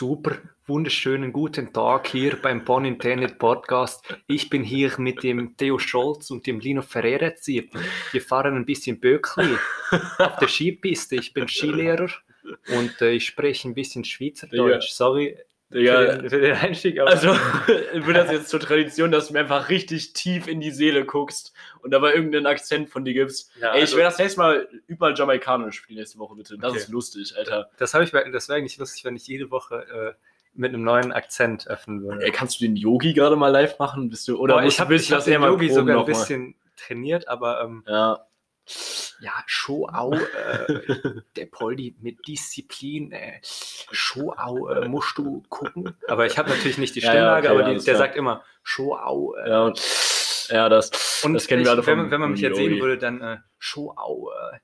Super, wunderschönen guten Tag hier beim Bon Internet Podcast. Ich bin hier mit dem Theo Scholz und dem Lino Ferreira. Wir fahren ein bisschen Böckli auf der Skipiste. Ich bin Skilehrer und äh, ich spreche ein bisschen Schweizerdeutsch. Sorry, Digga, für, den, für den Einstieg. aber- also wird das jetzt zur Tradition, dass du mir einfach richtig tief in die Seele guckst und dabei irgendeinen Akzent von dir gibst. Ja, Ey, ich also- werde das nächste Mal überall Jamaikanisch spielen nächste Woche, bitte. Das Okay. ist lustig, Alter. das ich, das wäre eigentlich lustig, wenn ich jede Woche äh, mit einem neuen Akzent öffnen würde. Ey, kannst du den Yogi gerade mal live machen? Bist du, oder Boah, ich habe hab den Yogi sogar ein mal? bisschen trainiert, aber ähm, Ja, ja, schon auch äh, der Poldi mit Disziplin, äh, schon auch äh, musst du gucken. Aber ich habe natürlich nicht die Ja, ja, Stimmlage, okay, aber die, der sagt immer schon auch. Äh, ja, und, ja das, und das kennen ich, wir alle wenn, vom man- wenn man mich jetzt sehen würde, dann äh, schon auch. Äh,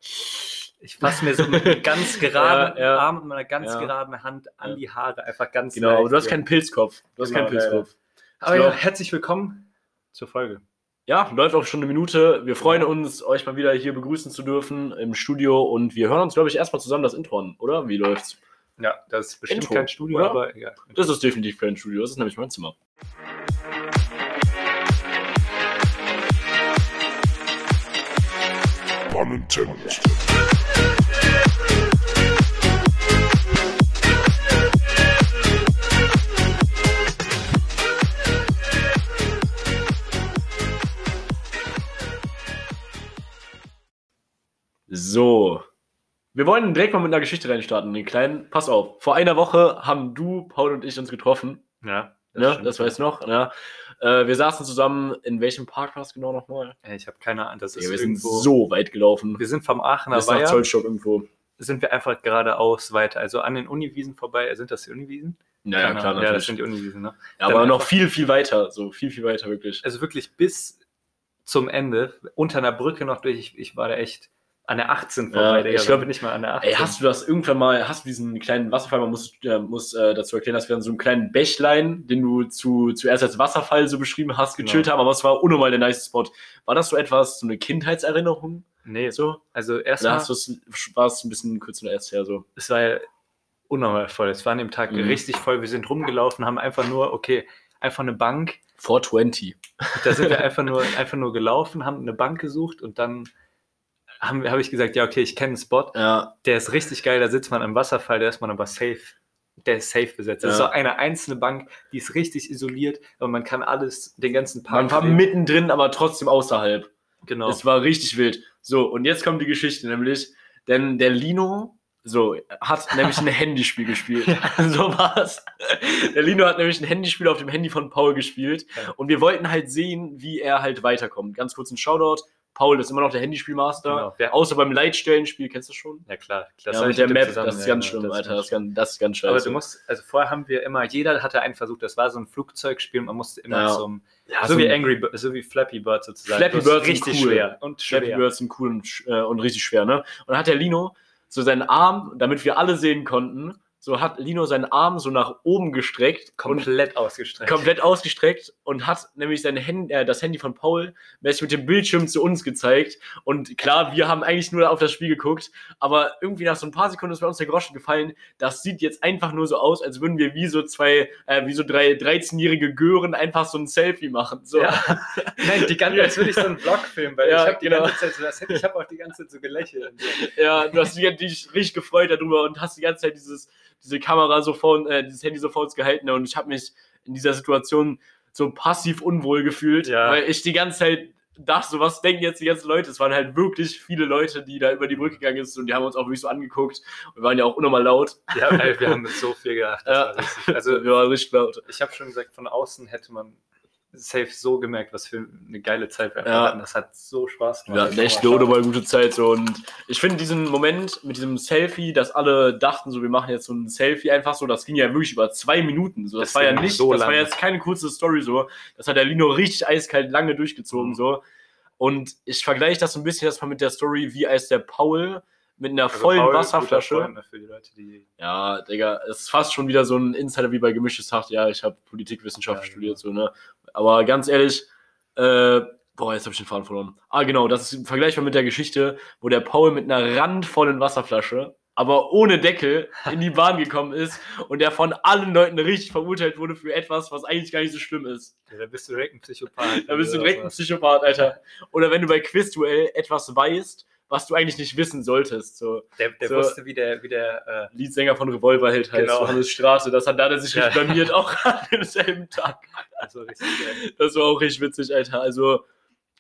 ich fasse mir so mit ganz geraden Ja. Arm und meiner ganz geraden Hand an die Haare, einfach ganz Genau, aber du hast keinen Pilzkopf. Du hast Genau, keinen. Pilzkopf. Aber ja, glaub- herzlich willkommen zur Folge. Ja, läuft auch schon eine Minute. Wir freuen uns, euch mal wieder hier begrüßen zu dürfen im Studio und wir hören uns, glaube ich, erstmal zusammen das Intro an, oder? Wie läuft's? Ja, das ist bestimmt Intro, kein Studio, oder? aber egal. Das ist definitiv kein Studio, das ist nämlich mein Zimmer. Pun So. Wir wollen direkt mal mit einer Geschichte reinstarten. Den kleinen, pass auf. Vor einer Woche haben du, Paul und ich uns getroffen. Ja, Ne? stimmt. Das weiß noch. Ne? Äh, wir saßen zusammen, in welchem Park war es genau nochmal? Ich habe keine Ahnung, das ist Ja, wir sind irgendwo. so weit gelaufen. wir sind vom Aachener Bis nach Zollstock irgendwo. sind wir einfach geradeaus weiter, also an den Uniwiesen vorbei. Sind das die Uniwiesen? Ja, ja, Keine klar, Ahnung. Ja, das natürlich. sind die Uniwiesen, ne? Ja, aber noch viel, viel weiter. So viel, viel weiter, wirklich. Also wirklich bis zum Ende, unter einer Brücke noch durch. Ich, ich war da echt an der 18 vorbei. Ja, ich ich glaub- glaube nicht mal an der 18. Ey, hast du das irgendwann mal, hast du diesen kleinen Wasserfall, man muss, äh, muss äh, dazu erklären, dass wir an so einem kleinen Bächlein, den du zu, zuerst als Wasserfall so beschrieben hast, Genau. gechillt haben, aber es war unnormal der nice Spot. War das so etwas, so eine Kindheitserinnerung? nee, So? also erstmal, war es ein bisschen kurz oder erst her so? es war ja unnormal voll. Es war an dem Tag Mhm. richtig voll. Wir sind rumgelaufen, haben einfach nur, okay, einfach eine Bank. 420. Da sind wir einfach nur, einfach nur gelaufen, haben eine Bank gesucht und dann habe hab ich gesagt, ja, okay, ich kenne einen Spot. Ja, Der ist richtig geil, da sitzt man am Wasserfall, der ist man aber safe. Der ist safe besetzt. Das ist Ja. so eine einzelne Bank, die ist richtig isoliert, aber man kann alles, den ganzen Park. man war sehen. mittendrin, aber trotzdem außerhalb. Genau. Es war richtig wild. So, und jetzt kommt die Geschichte, nämlich, denn der Lino, so, hat nämlich ein Handyspiel gespielt. So war's. Der Lino hat nämlich ein Handyspiel auf dem Handy von Paul gespielt. Ja. Und wir wollten halt sehen, wie er halt weiterkommt. Ganz kurz ein Shoutout. Paul ist immer noch der Handyspielmaster. Genau. Außer beim Leitstellenspiel, kennst du schon? Ja, klar. Das ja, mit der dem Map, zusammen- das ist ganz ja, schlimm, das Alter. Das ist ganz, das ist ganz scheiße. Aber du musst, also vorher haben wir immer, jeder hatte einen versucht, das war so ein Flugzeugspiel, man musste immer Ja. zum, ja, so wie ein- Angry Bird, so wie Flappy Bird sozusagen. Flappy Bird richtig cool. schwer und Flappy schwer. Birds sind cool und, äh, und richtig schwer, ne? Und dann hat der Lino so seinen Arm, damit wir alle sehen konnten, so hat Lino seinen Arm so nach oben gestreckt Komplett ausgestreckt. komplett ausgestreckt und hat nämlich sein Handy, äh, das Handy von Paul mit dem Bildschirm zu uns gezeigt. Und klar, wir haben eigentlich nur auf das Spiel geguckt, aber irgendwie nach so ein paar Sekunden ist bei uns der Groschen gefallen. Das sieht jetzt einfach nur so aus, als würden wir wie so zwei, äh, wie so drei 13-jährige Gören einfach so ein Selfie machen. So. Ja. Nein, die ganze, als würde ich so einen Vlog filmen, weil Ja, ich habe die genau. ganze Zeit so, das ich habe auch die ganze Zeit so gelächelt. Ja, du hast dich richtig gefreut darüber und hast die ganze Zeit dieses, diese Kamera so vor, äh, dieses Handy so vor uns gehalten und ich habe mich in dieser Situation so passiv unwohl gefühlt, Ja. weil ich die ganze Zeit dachte, so was denken jetzt die ganzen Leute? Es waren halt wirklich viele Leute, die da über die Brücke gegangen sind und die haben uns auch wirklich so angeguckt. Wir waren ja auch unnormal laut. Ja, ey, wir haben mit so viel gedacht. Ja. richtig. Also wir waren richtig laut. ich habe schon gesagt, von außen hätte man safe so gemerkt, was für eine geile Zeit wir Ja. hatten. Das hat so Spaß gemacht. Hatten echt eine unnormal gute Zeit so und ich finde diesen Moment mit diesem Selfie, dass alle dachten so, wir machen jetzt so ein Selfie einfach so, das ging ja wirklich über zwei Minuten so. Das, Das war ja nicht, so das war jetzt keine kurze Story so. Das hat der Lino richtig eiskalt lange durchgezogen Mhm. so. Und ich vergleiche das so ein bisschen erstmal mit der Story, wie als der Paul mit einer Also vollen Paul, Wasserflasche. Ne, die Leute, die Ja, Digga, es ist fast schon wieder so ein Insider wie bei Gemischtes Hack. Ja, ich habe Politikwissenschaft Ja, genau. studiert, so, ne? Aber ganz ehrlich, äh, boah, jetzt habe ich den Faden verloren. Ah, genau, das ist vergleichbar mit der Geschichte, wo der Paul mit einer randvollen Wasserflasche aber ohne Deckel in die Bahn gekommen ist und der von allen Leuten richtig verurteilt wurde für etwas, was eigentlich gar nicht so schlimm ist. Ja, da bist du direkt ein Psychopath. Da bist du direkt ein Psychopath, Alter. Oder wenn du bei Quizduell etwas weißt, was du eigentlich nicht wissen solltest. So. Der, der So. wusste, wie der, wie der äh, Leadsänger von Revolverheld heißt, Genau. Johannes Straße. Das hat, da hat er sich Ja. richtig blamiert, auch an demselben Tag. also richtig. Das war auch richtig witzig, Alter. Also,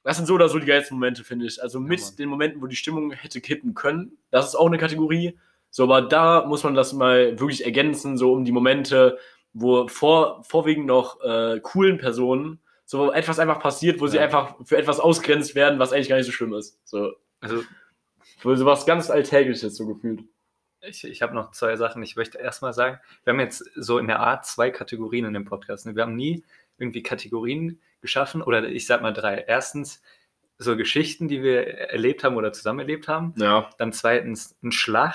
das sind so oder so die geilsten Momente, finde ich. Also mit Mann. den Momenten, wo die Stimmung hätte kippen können, das ist auch eine Kategorie. So, aber da muss man das mal wirklich ergänzen, so um die Momente, wo vor, vorwiegend noch äh, coolen Personen so etwas einfach passiert, wo sie Ja. einfach für etwas ausgrenzt werden, was eigentlich gar nicht so schlimm ist. So, Also für sowas ganz Alltägliches so gefühlt. ich, ich habe noch zwei Sachen. Ich möchte erstmal sagen, wir haben jetzt so in der Art zwei Kategorien in dem Podcast. ne? Wir haben nie irgendwie Kategorien geschaffen oder ich sag mal drei. Erstens so Geschichten, die wir erlebt haben oder zusammen erlebt haben. Ja. Dann zweitens ein Schlag.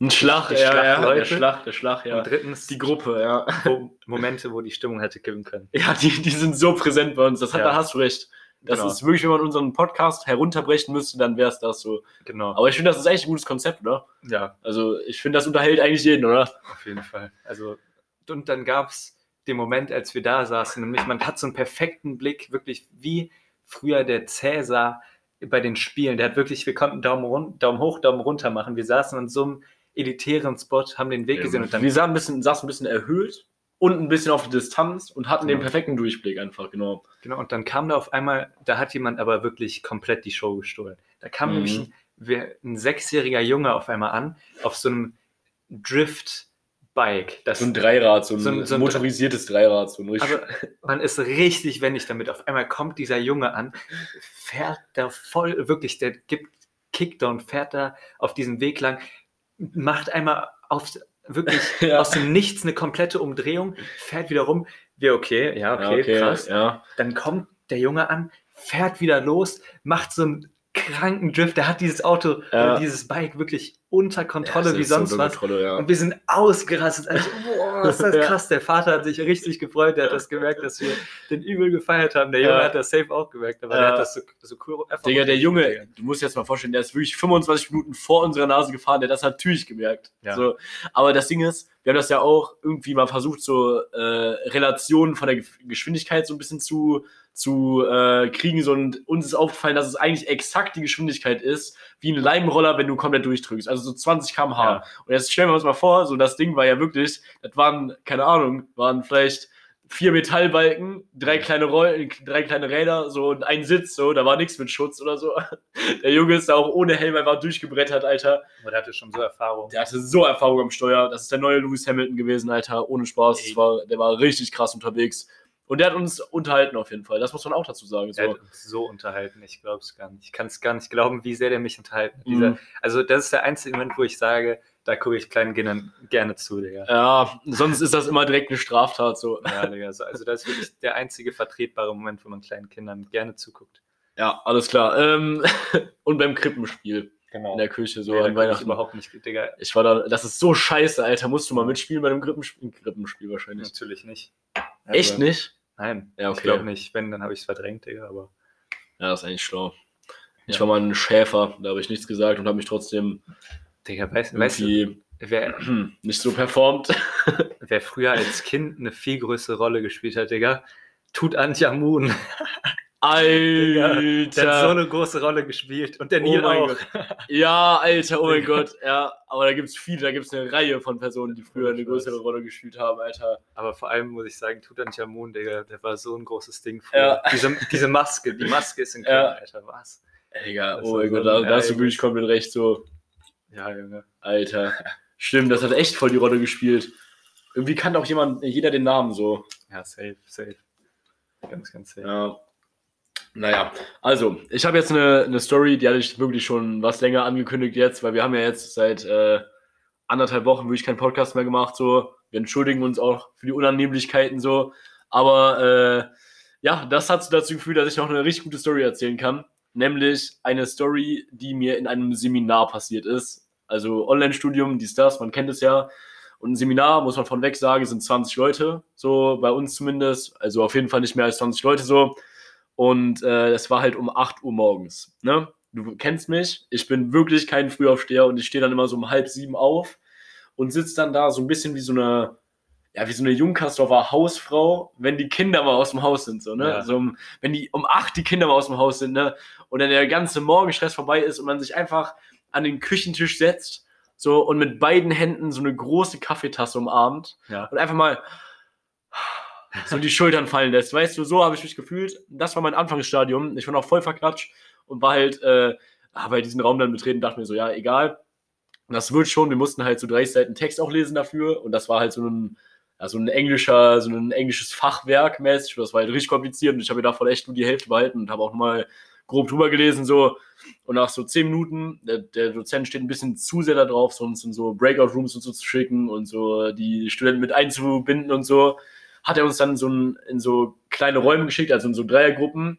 Ein Schlag, Die ja, ja, der. Schlag, der Schlag, ja. Und drittens Die Gruppe, ja. Momente, wo die Stimmung hätte kippen können. Ja, die, die sind so präsent bei uns. Das hat, Ja. Da hast du recht. Das Genau. ist wirklich, wenn man unseren Podcast herunterbrechen müsste, dann wäre es das so. Genau. Aber ich finde, das ist echt ein gutes Konzept, oder? ja, Also, ich finde, das unterhält eigentlich jeden, oder? auf jeden Fall. Also, und dann gab es den Moment, als wir da saßen, nämlich man hat so einen perfekten Blick, wirklich wie früher der Cäsar bei den Spielen. Der hat wirklich, wir konnten Daumen, run Daumen hoch, Daumen runter machen. Wir saßen an so einem elitären Spot, haben den Weg gesehen und dann wir saßen ein bisschen, saßen ein bisschen erhöht und ein bisschen auf die Distanz und hatten den Genau. perfekten Durchblick einfach, genau. Genau, und dann kam da auf einmal, da hat jemand aber wirklich komplett die Show gestohlen. Da kam Mhm. nämlich ein, wer- ein sechsjähriger Junge auf einmal an, auf so einem Drift-Bike. Das, So ein Dreirad, so ein, So ein- so ein motorisiertes Dreirad, so ein richtig. aber man ist richtig wendig damit. Auf einmal kommt dieser Junge an, fährt da voll, wirklich, der gibt Kickdown, fährt da auf diesem Weg lang, macht einmal auf, wirklich Ja. aus dem Nichts eine komplette Umdrehung, fährt wieder rum. Wir, okay, ja, okay, krass. Ja. Dann kommt der Junge an, fährt wieder los, macht so einen kranken Drift. Der hat dieses Auto, Ja. dieses Bike wirklich unter Kontrolle Ja, wie sonst so was. Kontrolle, ja. Und wir sind ausgerastet. Also, boah, ist das Ja. krass. Der Vater hat sich richtig gefreut. Der hat das gemerkt, dass wir den übel gefeiert haben. Der Junge Ja. hat das safe auch gemerkt, aber Ja. der hat das so, so cool. einfach Digga, der Junge, untergegangen. du musst dir jetzt mal vorstellen, der ist wirklich 25 Minuten vor unserer Nase gefahren, der hat das natürlich gemerkt. Ja. So, aber das Ding ist, wir haben das ja auch irgendwie mal versucht, so äh, Relationen von der Ge- Geschwindigkeit so ein bisschen zu, zu äh, kriegen. So, und uns ist aufgefallen, dass es eigentlich exakt die Geschwindigkeit ist, wie ein Leimroller, wenn du komplett durchdrückst. Also so 20 km/h. Ja. Und jetzt stellen wir uns mal vor, so das Ding war ja wirklich, das waren, keine Ahnung, waren vielleicht vier Metallbalken, drei kleine Rollen, drei kleine Räder, so und ein Sitz, so, da war nichts mit Schutz oder so. Der Junge ist da auch ohne Helm einfach durchgebrettert, Alter. Aber der hatte schon so Erfahrung. Der hatte so Erfahrung am Steuer. Das ist der neue Lewis Hamilton gewesen, Alter. Ohne Spaß. War, der war richtig krass unterwegs. Und der hat uns unterhalten auf jeden Fall. Das muss man auch dazu sagen. So. hat uns so unterhalten, ich glaube es gar nicht. Ich kann es gar nicht glauben, wie sehr der mich unterhalten hat. Mhm. Dieser, also, das ist der einzige Moment, wo ich sage, da gucke ich kleinen Kindern gerne zu, Digga. Ja, sonst ist das immer direkt eine Straftat. So. Ja, Digga. So, also, das ist wirklich der einzige vertretbare Moment, wo man kleinen Kindern gerne zuguckt. Ja, alles klar. Ähm, und beim Krippenspiel Genau. in der Küche, so ja, an ich Weihnachten. überhaupt nicht, Digga. Ich war da, das ist so scheiße, Alter. Musst du mal mitspielen bei einem Krippenspiel? Krippenspiel wahrscheinlich. Natürlich nicht. Echt Also, nicht? Nein, Ja, ich okay. glaube nicht. Wenn, dann habe ich es verdrängt, Digga. Aber Ja, das ist eigentlich schlau. Ich Ja. war mal ein Schäfer, da habe ich nichts gesagt und habe mich trotzdem Digga, weißt, weißt du, wer, nicht so performt. wer früher als Kind eine viel größere Rolle gespielt hat, Digga? Tutanchamun. Alter! Der hat so eine große Rolle gespielt. Und der Oh Neil mein auch. Gott. Ja, Alter, oh mein Gott. Ja, aber da gibt es viele, da gibt es eine Reihe von Personen, die früher eine größere Rolle gespielt haben, Alter. Aber vor allem muss ich sagen, Tutanchamun, Digga, der war so ein großes Ding früher. Ja. Diese, diese Maske, die Maske ist in Köln, Ja. Alter, was? Digga, oh mein so Gott, da, ein da hast du wirklich komplett recht, so, Ja, Junge. Alter. Stimmt, das hat echt voll die Rolle gespielt. Irgendwie kannte auch jemand, jeder den Namen so. Ja, safe, safe. Ganz, ganz safe. Ja. Naja, also, ich habe jetzt eine, eine Story, die hatte ich wirklich schon was länger angekündigt jetzt, weil wir haben ja jetzt seit äh, anderthalb Wochen wirklich keinen Podcast mehr gemacht, so. Wir entschuldigen uns auch für die Unannehmlichkeiten, so. Aber äh, ja, das hat dazu geführt, dass ich noch eine richtig gute Story erzählen kann. Nämlich eine Story, die mir in einem Seminar passiert ist. Also Online-Studium, dies, das, man kennt es ja. Und ein Seminar, muss man von weg sagen, sind 20 Leute, so bei uns zumindest. Also auf jeden Fall nicht mehr als 20 Leute so. Und äh, das war halt um 8 Uhr morgens. Ne? du kennst mich, ich bin wirklich kein Frühaufsteher und ich stehe dann immer so um halb sieben auf und sitze dann da so ein bisschen wie so eine, ja, wie so eine Jungkastorfer Hausfrau, wenn die Kinder mal aus dem Haus sind, so, ne? Ja. So, um- wenn die um acht die Kinder mal aus dem Haus sind, ne? Und dann der ganze Morgenstress vorbei ist und man sich einfach an den Küchentisch setzt, so, und mit beiden Händen so eine große Kaffeetasse umarmt Ja. und einfach mal so die Schultern fallen lässt. Weißt du, so habe ich mich gefühlt. Das war mein Anfangsstadium. Ich war noch voll verklatscht und war halt äh, bei diesem Raum dann betreten, dachte mir so, ja, egal. Das wird schon. Wir mussten halt so 30 Seiten Text auch lesen dafür und das war halt so ein, ja, so ein englischer, so ein englisches Fachwerk mäßig. Das war halt richtig kompliziert und ich habe mir davon echt nur die Hälfte behalten und habe auch nochmal grob drüber gelesen, so. Und nach so 10 Minuten, der, der Dozent steht ein bisschen zu sehr da drauf, so uns in so Breakout-Rooms und so zu schicken und so die Studenten mit einzubinden und so hat er uns dann so ein, in so kleine Räume geschickt, also in so Dreiergruppen,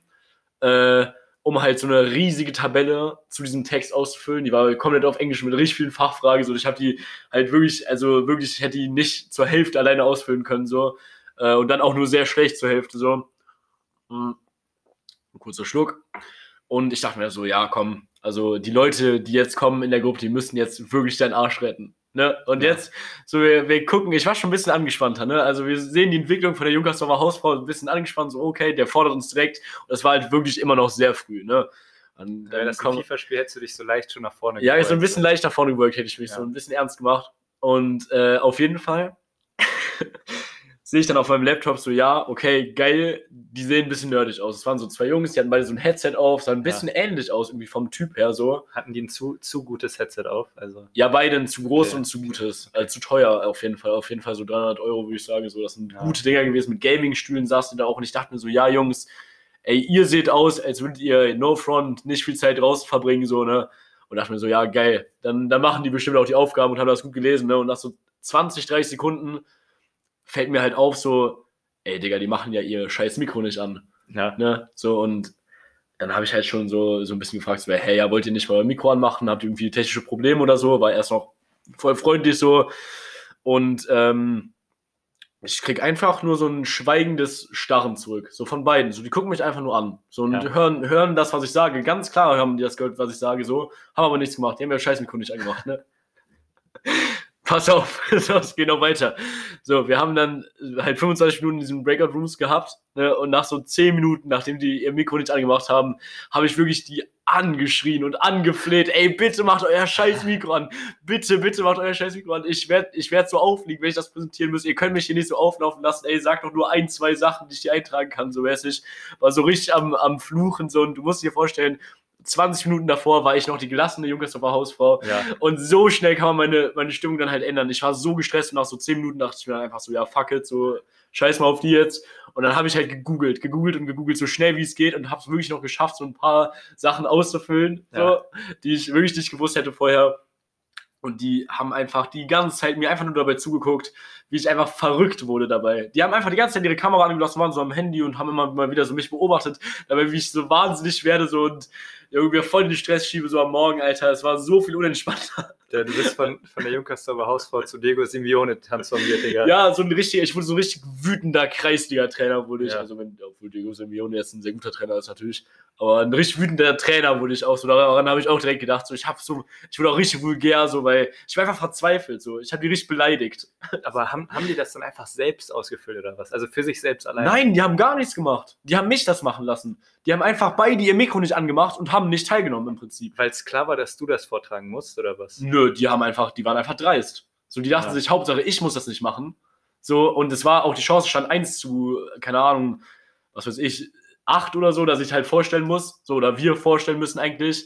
äh, um halt so eine riesige Tabelle zu diesem Text auszufüllen. Die war komplett auf Englisch mit richtig vielen Fachfragen. So, ich habe die halt wirklich, also wirklich, ich hätte die nicht zur Hälfte alleine ausfüllen können. So. Äh, und dann auch nur sehr schlecht zur Hälfte. So. Hm. Ein kurzer Schluck. Und ich dachte mir so, ja, komm, also die Leute, die jetzt kommen in der Gruppe, die müssen jetzt wirklich deinen Arsch retten. Ne? Und Ja. jetzt, so wir, wir gucken, ich war schon ein bisschen angespannter, ne? Also wir sehen die Entwicklung von der Junkersdorfer Hausfrau ein bisschen angespannt, so okay, der fordert uns direkt. Und das war halt wirklich immer noch sehr früh, ne? Und Wäre dann das FIFA-Spiel, hättest du dich so leicht schon nach vorne ja, ist so ein bisschen leicht nach vorne gebeugt, hätte ich mich Ja. so ein bisschen ernst gemacht. Und äh, auf jeden Fall sehe ich dann auf meinem Laptop so, ja, okay, geil, die sehen ein bisschen nerdig aus. Es waren so zwei Jungs, die hatten beide so ein Headset auf, sahen ein bisschen ähnlich aus, irgendwie vom Typ her so. Hatten die ein zu, zu gutes Headset auf? Also, Ja, beide ein zu groß Okay. und zu gutes. Also zu teuer auf jeden Fall. Auf jeden Fall so 300 Euro, würde ich sagen. So, das sind Ja. gute Dinger gewesen. Mit Gaming-Stühlen saßen da auch. Und ich dachte mir so, ja, Jungs, ey, ihr seht aus, als würdet ihr No Front nicht viel Zeit draußen verbringen, so, ne? Und dachte mir so, ja, geil. Dann, dann machen die bestimmt auch die Aufgaben und haben das gut gelesen, ne? Und nach so 20, 30 Sekunden fällt mir halt auf, so, ey, Digga, die machen ja ihr scheiß Mikro nicht an. Ja. ne, so und dann habe ich halt schon so, so ein bisschen gefragt, so, hey, ja, wollt ihr nicht mal euer Mikro anmachen, habt ihr irgendwie technische Probleme oder so, war erst noch voll freundlich so. Und ähm, ich krieg einfach nur so ein schweigendes Starren zurück, so von beiden, so die gucken mich einfach nur an, so und Ja. hören, hören das, was ich sage, ganz klar haben die das gehört, was ich sage, so, haben aber nichts gemacht, die haben ja scheiß Mikro nicht angemacht, ne. Pass auf, es geht noch weiter. So, wir haben dann halt 25 Minuten in diesen Breakout Rooms gehabt. Ne, und nach so 10 Minuten, nachdem die ihr Mikro nicht angemacht haben, habe ich wirklich die angeschrien und angefleht. Ey, bitte macht euer scheiß Mikro an. Bitte, bitte macht euer scheiß Mikro an. Ich werde ich werd so aufliegen, wenn ich das präsentieren muss. Ihr könnt mich hier nicht so auflaufen lassen. Ey, sagt doch nur ein, zwei Sachen, die ich hier eintragen kann. So mäßig. War so richtig am, am Fluchen. So, und du musst dir vorstellen, 20 Minuten davor war ich noch die gelassene Junkersdorfer Hausfrau. ja. Und so schnell kann man meine, meine Stimmung dann halt ändern. Ich war so gestresst und nach so 10 Minuten dachte ich mir dann einfach so, ja, fuck it, so scheiß mal auf die jetzt. Und dann habe ich halt gegoogelt, gegoogelt und gegoogelt, so schnell wie es geht und habe es wirklich noch geschafft, so ein paar Sachen auszufüllen, Ja. so, die ich wirklich nicht gewusst hätte vorher. Und die haben einfach die ganze Zeit mir einfach nur dabei zugeguckt, wie ich einfach verrückt wurde dabei. Die haben einfach die ganze Zeit ihre Kamera angelassen, waren so am Handy und haben immer mal wieder so mich beobachtet, dabei wie ich so wahnsinnig werde so und irgendwie voll in den Stress schiebe, so am Morgen, Alter. Es war so viel unentspannter. Der, du bist von, von der Junkersdorfer Hausfrau zu Diego Simeone transformiert, Digga. Ja, so ein richtig, ich wurde so ein richtig wütender Kreisliga-Trainer wurde ich. Ja. Also wenn, obwohl Diego Simeone jetzt ein sehr guter Trainer ist natürlich. Aber ein richtig wütender Trainer wurde ich auch so. Daran habe ich auch direkt gedacht. So, ich habe so, ich wurde auch richtig vulgär, so, weil ich war einfach verzweifelt. So, ich habe die richtig beleidigt. Aber haben, haben die das dann einfach selbst ausgefüllt oder was? Also für sich selbst allein? Nein, die haben gar nichts gemacht. Die haben mich das machen lassen. Die haben einfach beide ihr Mikro nicht angemacht und haben nicht teilgenommen im Prinzip. Weil es klar war, dass du das vortragen musst oder was? Nö, die haben einfach, die waren einfach dreist. So, die dachten Ja. sich, Hauptsache, ich muss das nicht machen. So, und es war auch die Chance, stand 1 zu, keine Ahnung, was weiß ich, 8 oder so, dass ich halt vorstellen muss, so, oder wir vorstellen müssen eigentlich.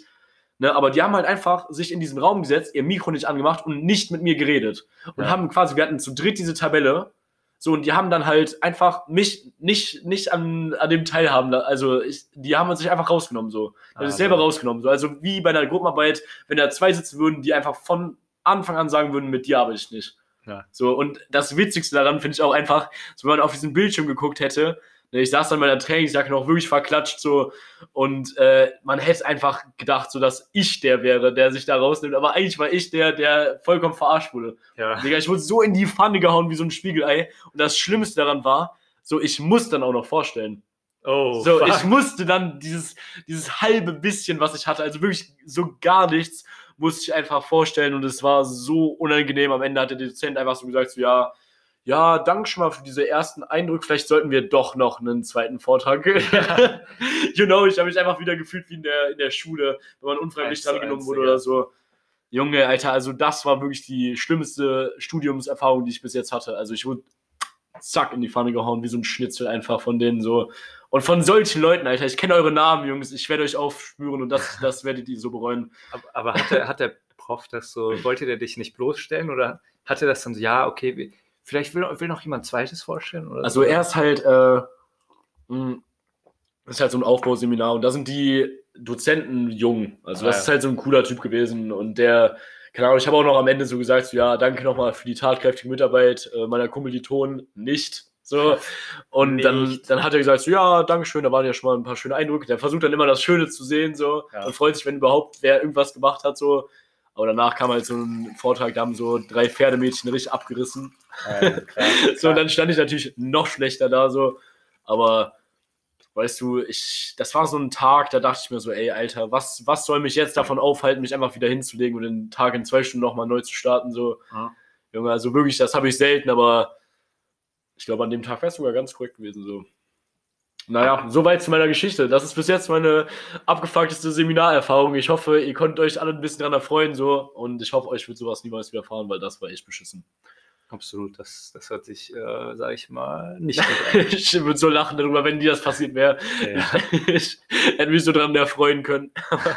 Ne, aber die haben halt einfach sich in diesen Raum gesetzt, ihr Mikro nicht angemacht und nicht mit mir geredet. Und Ja. haben quasi, wir hatten zu dritt diese Tabelle. So, und die haben dann halt einfach mich nicht, nicht an, an dem teilhaben. Also, ich, die haben sich einfach rausgenommen, so. Die haben Ah, sich selber rausgenommen. So. Also, wie bei einer Gruppenarbeit, wenn da zwei sitzen würden, die einfach von Anfang an sagen würden, mit dir arbeite ich nicht. Ja. So, und das Witzigste daran finde ich auch einfach, so, wenn man auf diesen Bildschirm geguckt hätte, ich saß dann bei der Trainingsjacke noch wirklich verklatscht so und äh, man hätte einfach gedacht, so dass ich der wäre, der sich da rausnimmt, aber eigentlich war ich der, der vollkommen verarscht wurde. Ja. Digga, ich wurde so in die Pfanne gehauen wie so ein Spiegelei und das Schlimmste daran war, so ich muss dann auch noch vorstellen. Oh, so, fuck. ich musste dann dieses, dieses halbe bisschen, was ich hatte, also wirklich so gar nichts, musste ich einfach vorstellen und es war so unangenehm. Am Ende hat der Dozent einfach so gesagt, so, ja, ja, danke schon mal für diese ersten Eindrücke, vielleicht sollten wir doch noch einen zweiten Vortrag. you know, ich habe mich einfach wieder gefühlt wie in der, in der Schule, wenn man unfreiwillig drangenommen eins, wurde oder so. Junge, Alter, also das war wirklich die schlimmste Studiumserfahrung, die ich bis jetzt hatte. Also ich wurde zack in die Pfanne gehauen, wie so ein Schnitzel einfach von denen so. Und von solchen Leuten, Alter, ich kenne eure Namen, Jungs, ich werde euch aufspüren und das, das werdet ihr so bereuen. Aber, aber hat, der, hat der Prof das so, wollte der dich nicht bloßstellen oder hat er das dann so, ja, okay, vielleicht will, will noch jemand zweites vorstellen? Oder Also so? er ist halt, äh, das ist halt so ein Aufbauseminar und da sind die Dozenten jung. Also Ah, das ja. ist halt so ein cooler Typ gewesen und der, keine Ahnung, ich habe auch noch am Ende so gesagt, so, ja, danke nochmal für die tatkräftige Mitarbeit äh, meiner Kommilitonen, nicht. So. Und dann, Nicht. dann hat er gesagt, so, ja, danke schön, da waren ja schon mal ein paar schöne Eindrücke. Der versucht dann immer das Schöne zu sehen, so, Ja. und freut sich, wenn überhaupt wer irgendwas gemacht hat, so. Aber danach kam halt so ein Vortrag, da haben so drei Pferdemädchen richtig abgerissen. Ja, klar, So, und dann stand ich natürlich noch schlechter da, so. Aber, weißt du, ich, das war so ein Tag, da dachte ich mir so, ey, Alter, was, was soll mich jetzt davon aufhalten, mich einfach wieder hinzulegen und den Tag in zwei Stunden nochmal neu zu starten, so. Ja. Junge, also wirklich, das habe ich selten, aber ich glaube, an dem Tag wäre es sogar ganz korrekt gewesen, so. Naja, soweit zu meiner Geschichte. Das ist bis jetzt meine abgefuckteste Seminarerfahrung. Ich hoffe, ihr konntet euch alle ein bisschen dran erfreuen, so. Und ich hoffe, euch wird sowas niemals widerfahren, weil das war echt beschissen. Absolut, das, das hört sich, äh, sag ich mal, nicht gut ich würde so lachen darüber, wenn dir das passiert wäre. an. Ja. Ich hätte mich so dran erfreuen können.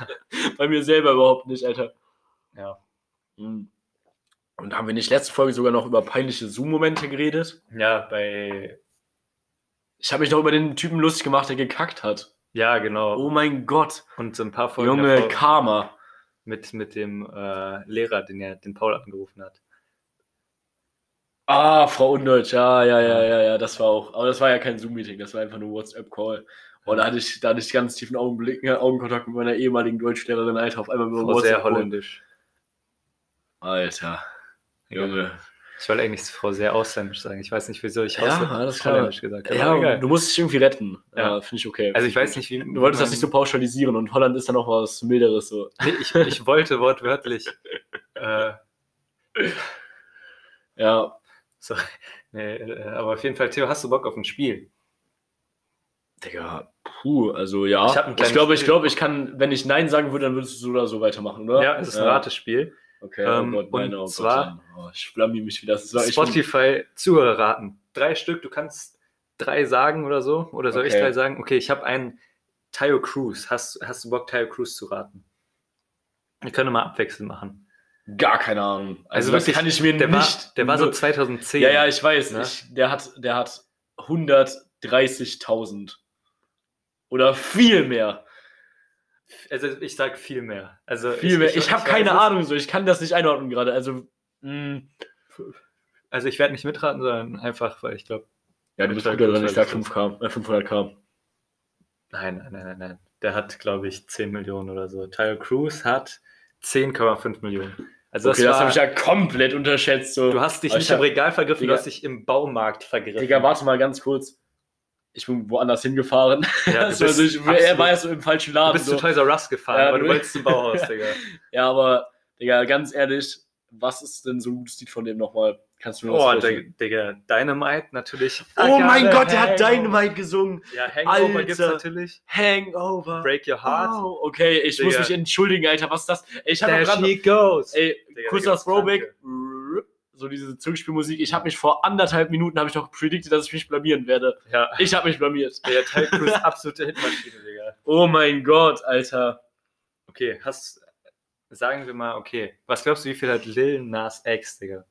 Bei mir selber überhaupt nicht, Alter. Ja. Mhm. Und haben wir nicht letzte Folge sogar noch über peinliche Zoom-Momente geredet? ja, bei, Ich habe mich noch über den Typen lustig gemacht, der gekackt hat. ja, genau. Oh mein Gott. Und so ein paar Folgen Junge, davor Karma. mit, mit dem äh, Lehrer, den er, den Paul angerufen hat. Ah, Frau Undeutsch, ja, ja, ja, ja, ja, das war auch. Aber das war ja kein Zoom-Meeting, das war einfach nur WhatsApp-Call. Und da hatte ich, da hatte ich ganz tiefen Augenblick, äh, Augenkontakt mit meiner ehemaligen Deutschlehrerin, Alter, auf einmal über Frau sehr WhatsApp-Call. holländisch. Alter. Junge. Ich wollte eigentlich Frau sehr ausländisch sagen. Ich weiß nicht, wieso ich Ja, Ausländ- alles klar. holländisch gesagt habe. Ja, egal. du musst dich irgendwie retten. Ja, Ja. finde ich okay. Also ich weiß nicht, wie. Du wolltest das nicht so pauschalisieren und Holland ist dann noch was Milderes so. Nee, ich, ich wollte wortwörtlich. Äh, Ja, so, nee, äh, aber auf jeden Fall, Theo, hast du Bock auf ein Spiel? Digga, puh, also ja. Ich ein Ich, glaube, ich glaube, ich kann, wenn ich Nein sagen würde, dann würdest du so oder so weitermachen, oder? Ja, es ist ein Ratespiel. Okay, Ähm, oh Gott, nein, und oh zwar- oh, ich blamier mich wieder. Das ist, ich bin- Spotify Zuhörerraten. Drei Stück, du kannst drei sagen oder so. Oder soll ich Okay. drei sagen? Okay, ich habe einen Tayo Cruz. Hast, hast du Bock, Tayo Cruz zu raten? Wir können mal abwechselnd machen. gar keine Ahnung. Also, Also das wirklich, kann ich mir Der war, nicht. der war so nur- 2010. Ja, ja, ich weiß. Ne? Ich, der, hat, der hat 130.000. Oder viel mehr. Also ich sag viel mehr. Also Viel mehr. Ich, habe keine weiß es. Ahnung so. Ich kann das nicht einordnen gerade. Also, mh, Also ich werde nicht mitraten, sondern einfach, weil ich glaube, ja, du bist Total gut darin. gut, Ich sag total 5K, äh, 500k. nein, nein, nein, nein, nein. Der hat, glaube ich, 10 Millionen oder so. Tyler Cruz hat 10,5 Millionen. Also Okay, das war, habe ich ja komplett unterschätzt. So. du hast dich Aber nicht ich im hab- Regal vergriffen, Digga. du hast dich im Baumarkt vergriffen. Digga, warte mal ganz kurz. Ich bin woanders hingefahren. Ja, Das du war bist so, ich, er war ja so im falschen du Laden. bist so. zu Toys R Us gefahren, Ja, aber du du- wolltest zum Bauhaus, Digga. Ja, aber, Digga, ganz ehrlich, was ist denn so ein gutes Lied von dem nochmal? Kannst du mir Oh, sprechen? Digga, Dynamite natürlich. Oh mein Gott, der hat Dynamite gesungen. Ja, Hangover Alter. gibt's natürlich. Hangover. Break Your Heart. Oh, okay, ich muss Digga. mich entschuldigen, Alter. Was ist das? Ich habe There gerade. she goes. Ey, Digga, kurzer Throwback. So diese Zurückspielmusik. Ich habe mich vor anderthalb Minuten habe ich noch predicted, dass ich mich blamieren werde. Ja, Ich habe mich blamiert. der Tyler Cruz absolute Hitmaschine, Digga. Oh mein Gott, Alter. Okay, hast, sagen wir mal, okay, was glaubst du, wie viel hat Lil Nas X, Digga?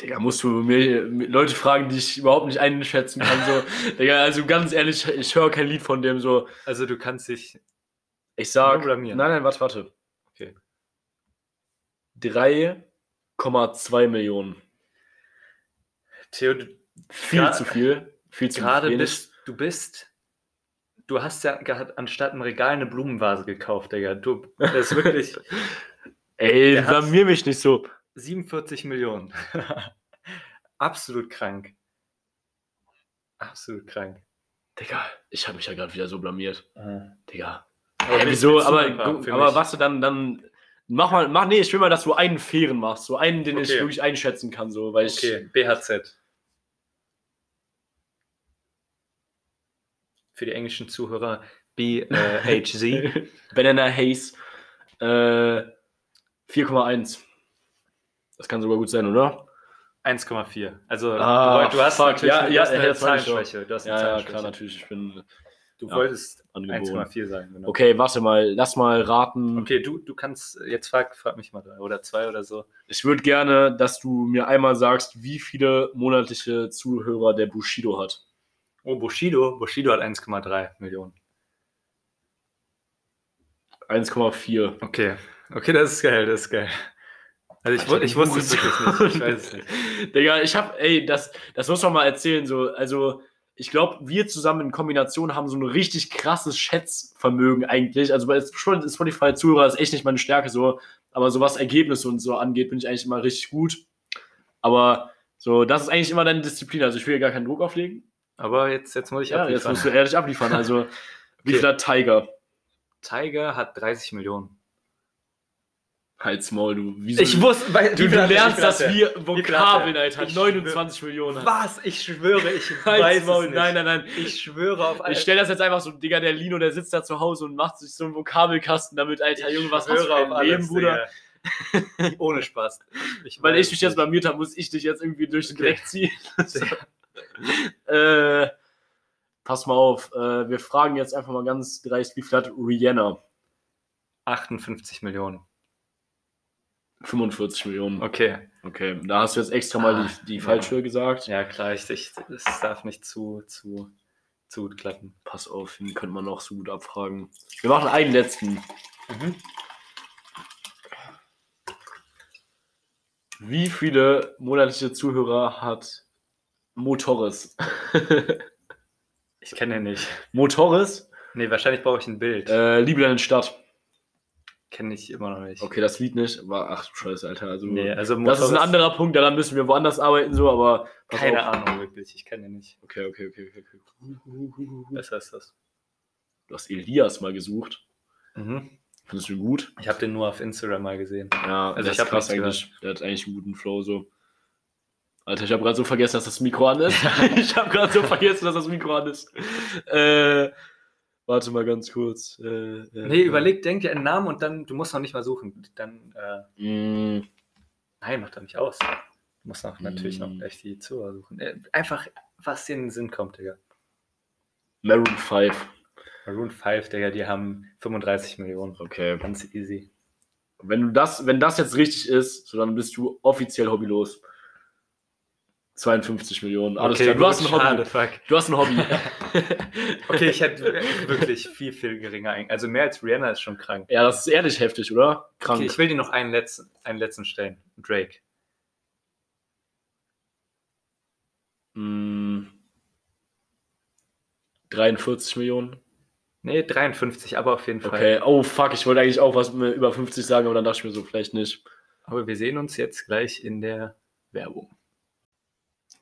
Digga, musst du mir Leute fragen, die ich überhaupt nicht einschätzen kann. So, Digga, also ganz ehrlich, ich höre kein Lied von dem so. Also du kannst dich, Ich sag. Nein, nein, warte, warte. Okay. 3,2 Millionen. Theo, Viel zu viel. Viel zu gerade wenig. bist, du bist, du hast ja gerade anstatt ein Regal eine Blumenvase gekauft, Digga. Du, das ist wirklich Ey, blamier mich nicht so. 47 Millionen. Absolut krank. Absolut krank. Digga, ich habe mich ja gerade wieder so blamiert. Digga. Aber wir wieso? Aber, aber was du dann, dann. Mach mal, mach, nee, ich will mal, dass du einen fairen machst. So einen, den ich Okay. wirklich einschätzen kann, so, weil ich. Okay, BHZ. Für die englischen Zuhörer BHZ. Banana Haze. Äh, 4,1. Das kann sogar gut sein, oder? 1,4. Also Ah, du, hast fuck. natürlich Ja, du ja, hast eine ja, ich Zahlenschwäche. Du hast eine Ja, ja, Zahlenschwäche. klar, natürlich. Ich bin Du Ja, wolltest angeboren. 1,4 sein. Genau. Okay, warte mal, lass mal raten. Okay, du, du kannst, jetzt frag, frag mich mal drei oder zwei oder so. Ich würde gerne, dass du mir einmal sagst, wie viele monatliche Zuhörer der Bushido hat. Oh, Bushido. Bushido hat 1,3 Millionen. 1,4. Okay. Okay, das ist geil, das ist geil. Also ich, wu- ich wusste es wirklich nicht. Ich weiß es nicht. Digga, ich hab, ey, das, das muss man mal erzählen. So, also, ich glaube, wir zusammen in Kombination haben so ein richtig krasses Schätzvermögen eigentlich. Also bei Spotify-Zuhörer ist echt nicht meine Stärke so, aber so was Ergebnisse und so angeht, bin ich eigentlich immer richtig gut. Aber so, das ist eigentlich immer deine Disziplin. Also ich will hier gar keinen Druck auflegen. Aber jetzt, jetzt muss ich Ja, jetzt abliefern. musst du ehrlich abliefern. Also, wie Okay. viel hat Tiger? Tiger hat 30 Millionen. Halt's Maul, du. Wieso? Ich wusste, weil du, du lernst das wie viel hat der? Vokabeln, Alter. Ich 29 Millionen. Was? Ich schwöre, ich Halt's weiß Maul. es nicht. Nein, nein, nein. Ich schwöre auf Ich stelle das jetzt einfach so, Digga, der Lino, der sitzt da zu Hause und macht sich so einen Vokabelkasten damit, Alter, Junge, was hast du für ein Leben, Bruder? Digga. Ohne Spaß. Ich Weil ich mich jetzt blamiert habe, muss ich dich jetzt irgendwie durch den Okay. Dreck ziehen. äh, pass mal auf, äh, wir fragen jetzt einfach mal ganz dreist, wie viel hat Rihanna? 58 Millionen. 45 Millionen. Okay. Okay, da hast du jetzt extra mal Ah, die, die ja. falsche gesagt. Ja, klar, ich, ich, es darf nicht zu, zu, zu gut klappen. Pass auf, den könnte man auch so gut abfragen. Wir machen einen letzten. Wie viele monatliche Zuhörer hat Motoris? Ich kenne den nicht. Motoris? Nee, wahrscheinlich brauche ich ein Bild. Äh, Liebe deine Stadt. Kenne ich immer noch nicht. Okay, das Lied nicht, aber ach du Scheiße, Alter. Also, Nee, also das ist ein anderer Punkt, daran müssen wir woanders arbeiten, so, aber. Keine auf. Ahnung, wirklich. Ich kenne den nicht. Okay, okay, okay, okay. okay. Besser ist das. Du hast Elias mal gesucht. Mhm. Findest du ihn gut? Ich habe den nur auf Instagram mal gesehen. Ja, Also ich ist hab krass eigentlich. Der hat eigentlich einen guten Flow so. Alter, ich habe gerade so vergessen, dass das Mikro an ist. ich habe gerade so vergessen, dass das Mikro an ist. Äh, warte mal ganz kurz. Äh, äh, Nee, überleg, denk dir einen Namen und dann, du musst noch nicht mal suchen. Dann, äh, Mh, nein, mach doch nicht aus. Du musst noch, natürlich noch Mm. echt die Zuhörer suchen. Äh, einfach, was dir in den Sinn kommt, Digga. Maroon 5. Maroon 5, Digga, die haben 35 Millionen. Okay. Ganz easy. Wenn du das, wenn das jetzt richtig ist, so dann bist du offiziell hobbylos. 52 Millionen. Alles klar. Du hast ein Hobby. Fuck. Du hast ein Hobby. Okay, ich hätte wirklich viel, viel geringer. Also mehr als Rihanna ist schon krank. ja, das ist ehrlich heftig, oder? Krank. Okay, ich will dir noch einen letzten, einen letzten stellen. Drake. Mm, 43 Millionen. Nee, 53, aber auf jeden Fall. Okay. Oh fuck, ich wollte eigentlich auch was über 50 sagen, aber dann dachte ich mir so, vielleicht nicht. Aber wir sehen uns jetzt gleich in der Werbung.